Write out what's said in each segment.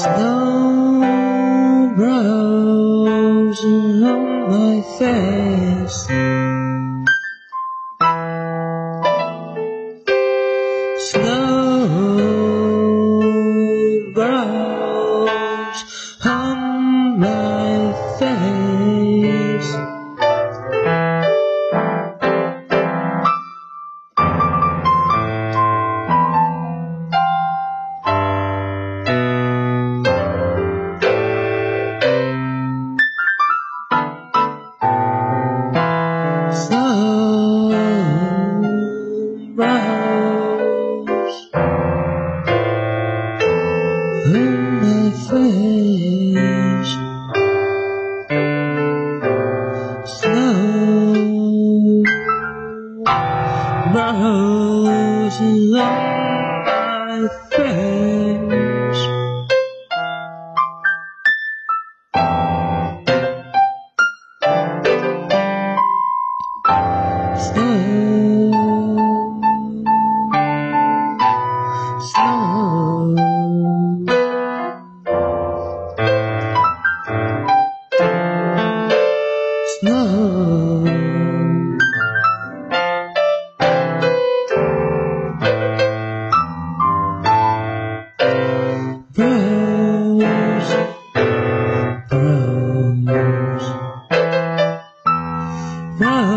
Snow grows on my face. My face. Snow grows along Rose, rose, rose, rose,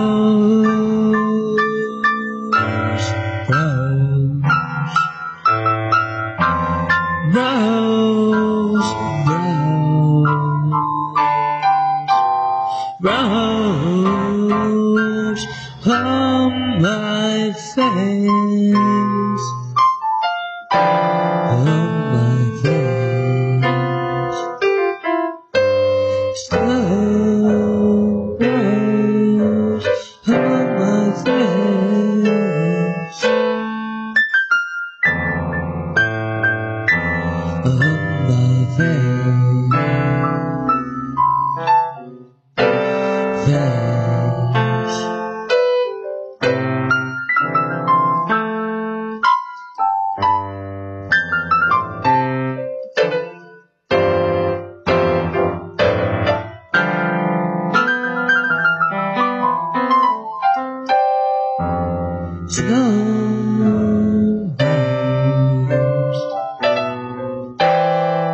rose, rose, rose on my face, on my face,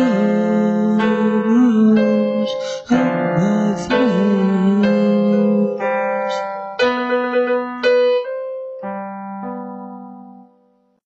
you.